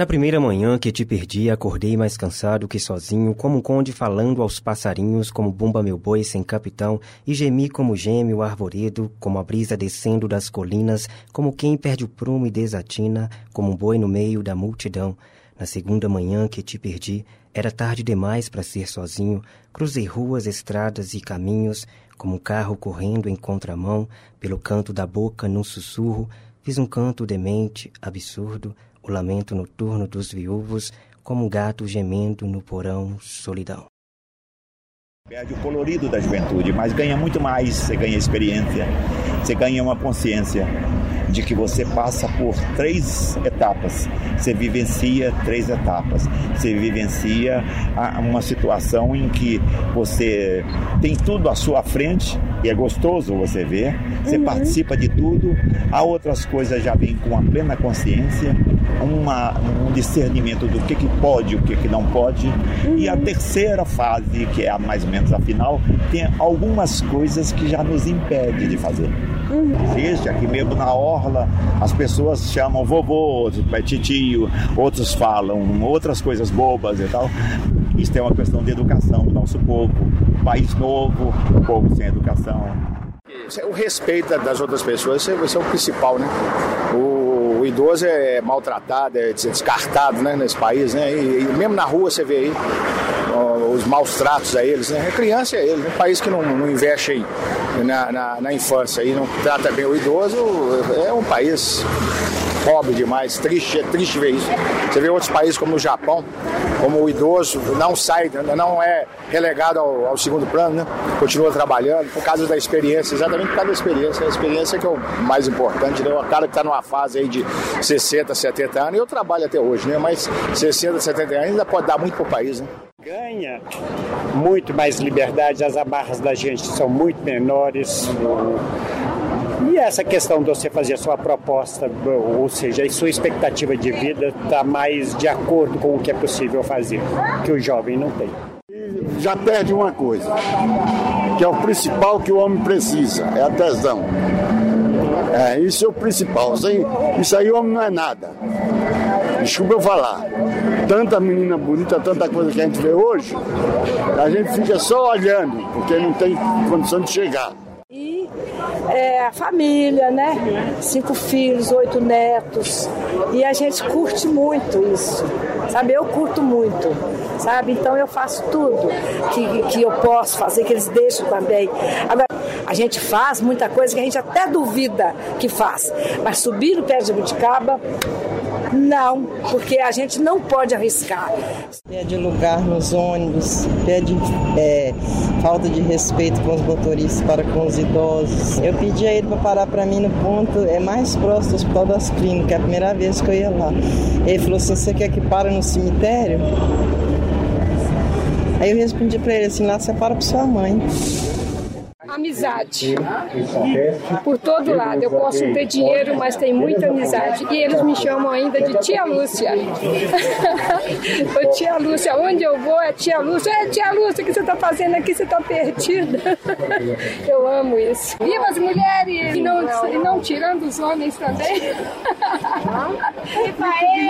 Na primeira manhã que te perdi, acordei mais cansado que sozinho, como um conde falando aos passarinhos, como bumba meu boi sem capitão, e gemi como geme o arvoredo, como a brisa descendo das colinas, como quem perde o prumo e desatina, como um boi no meio da multidão. Na segunda manhã que te perdi, era tarde demais para ser sozinho, cruzei ruas, estradas e caminhos, como um carro correndo em contramão, pelo canto da boca num sussurro, fiz um canto demente, absurdo, o lamento noturno dos viúvos, como um gato gemendo no porão, solidão. Perde o colorido da juventude, mas ganha muito mais. Você ganha experiência, você ganha uma consciência de que você passa por três etapas. Você vivencia três etapas. Você vivencia uma situação em que você tem tudo à sua frente e é gostoso você ver. Você uhum. participa de tudo. Há outras coisas já vêm com a plena consciência, uma, um discernimento do que, que pode e o que, que não pode. Uhum. E a uhum. terceira fase, que é a mais ou menos a final, tem algumas coisas que já nos impede de fazer. Uhum. Existe aqui mesmo na orla, as pessoas chamam vovô, titio, outros falam outras coisas bobas e tal. Isso é uma questão de educação do nosso povo. País novo, povo sem educação. O respeito das outras pessoas, esse é o principal, né? O, o idoso é maltratado, é descartado né, nesse país, né? E, e mesmo na rua você vê aí os maus tratos a eles, né? A criança é ele, um país que não, não investe na, na, na infância e não trata bem o idoso, é um país pobre demais, triste, é triste ver isso. Você vê outros países como o Japão, como o idoso não sai, não é relegado ao, ao, segundo plano, né? continua trabalhando por causa da experiência, exatamente por causa da experiência. A experiência que é o mais importante, né? O cara que está numa fase aí de 60, 70 anos, eu trabalho até hoje, né? Mas 60, 70 anos ainda pode dar muito para o país, né? Ganha muito mais liberdade, as amarras da gente são muito menores. E essa questão de você fazer a sua proposta, ou seja, a sua expectativa de vida está mais de acordo com o que é possível fazer, que o jovem não tem. Já perde uma coisa, que é o principal que o homem precisa, é a tesão. É, isso é o principal. Sem, isso aí o homem não é nada. Desculpa eu falar. Tanta menina bonita, tanta coisa que a gente vê hoje, a gente fica só olhando, porque não tem condição de chegar. E é, a família, né? Cinco filhos, oito netos. E a gente curte muito isso. Sabe, eu curto muito, sabe? Então eu faço tudo que, que eu posso fazer, que eles deixam também. Agora, a gente faz muita coisa que a gente até duvida que faz. Mas subir no pé de Buticaba, não, porque a gente não pode arriscar. Pede lugar nos ônibus, pede é, falta de respeito com os motoristas para com os idosos. Eu pedi a ele para parar para mim no ponto, é mais próximo do Hospital das Clínicas, é a primeira vez que eu ia lá. Ele falou assim: você quer que pare no cemitério? Aí eu respondi para ele assim: lá você para para sua mãe amizade. Por todo lado. Eu posso ter dinheiro, mas tem muita amizade. E eles me chamam ainda de tia Lúcia. Ô, tia Lúcia, onde eu vou é tia Lúcia. É tia Lúcia, o que você está fazendo aqui? Você está perdida. Eu amo isso. Viva as mulheres! E não, e não tirando os homens também. Viva eu!